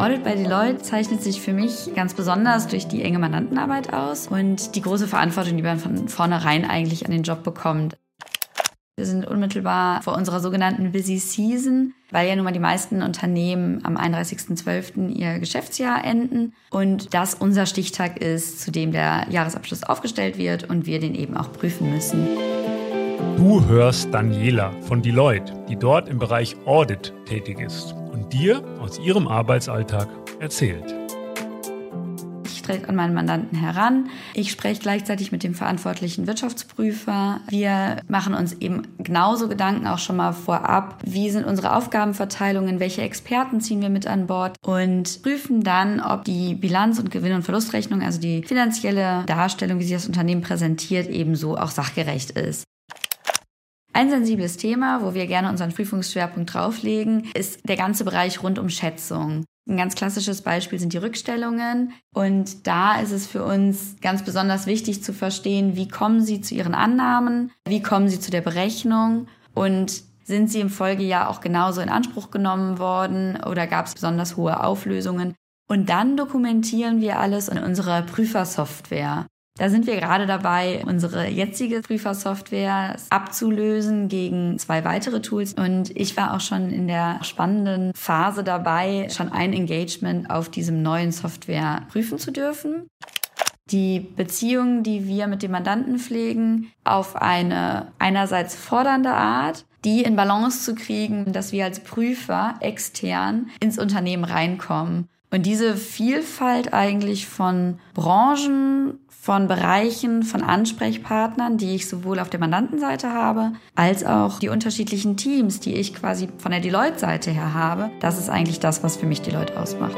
Audit bei Deloitte zeichnet sich für mich ganz besonders durch die enge Mandantenarbeit aus und die große Verantwortung, die man von vornherein eigentlich an den Job bekommt. Wir sind unmittelbar vor unserer sogenannten Busy Season, weil ja nun mal die meisten Unternehmen am 31.12. ihr Geschäftsjahr enden und das unser Stichtag ist, zu dem der Jahresabschluss aufgestellt wird und wir den eben auch prüfen müssen. Du hörst Daniela von Deloitte, die dort im Bereich Audit tätig ist und dir aus ihrem Arbeitsalltag erzählt. Ich trete an meinen Mandanten heran. Ich spreche gleichzeitig mit dem verantwortlichen Wirtschaftsprüfer. Wir machen uns eben genauso Gedanken auch schon mal vorab. Wie sind unsere Aufgabenverteilungen? Welche Experten ziehen wir mit an Bord? Und prüfen dann, ob die Bilanz- und Gewinn- und Verlustrechnung, also die finanzielle Darstellung, wie sich das Unternehmen präsentiert, ebenso auch sachgerecht ist. Ein sensibles Thema, wo wir gerne unseren Prüfungsschwerpunkt drauflegen, ist der ganze Bereich rund um Schätzung. Ein ganz klassisches Beispiel sind die Rückstellungen. Und da ist es für uns ganz besonders wichtig zu verstehen, wie kommen Sie zu Ihren Annahmen, wie kommen Sie zu der Berechnung und sind sie im Folgejahr auch genauso in Anspruch genommen worden oder gab es besonders hohe Auflösungen? Und dann dokumentieren wir alles in unserer Prüfersoftware. Da sind wir gerade dabei, unsere jetzige Prüfersoftware abzulösen gegen zwei weitere Tools. Und ich war auch schon in der spannenden Phase dabei, schon ein Engagement auf diesem neuen Software prüfen zu dürfen. Die Beziehungen, die wir mit dem Mandanten pflegen, auf eine einerseits fordernde Art, die in Balance zu kriegen, dass wir als Prüfer extern ins Unternehmen reinkommen. Und diese Vielfalt eigentlich von Branchen, von Bereichen, von Ansprechpartnern, die ich sowohl auf der Mandantenseite habe, als auch die unterschiedlichen Teams, die ich quasi von der Deloitte-Seite her habe. Das ist eigentlich das, was für mich Deloitte ausmacht.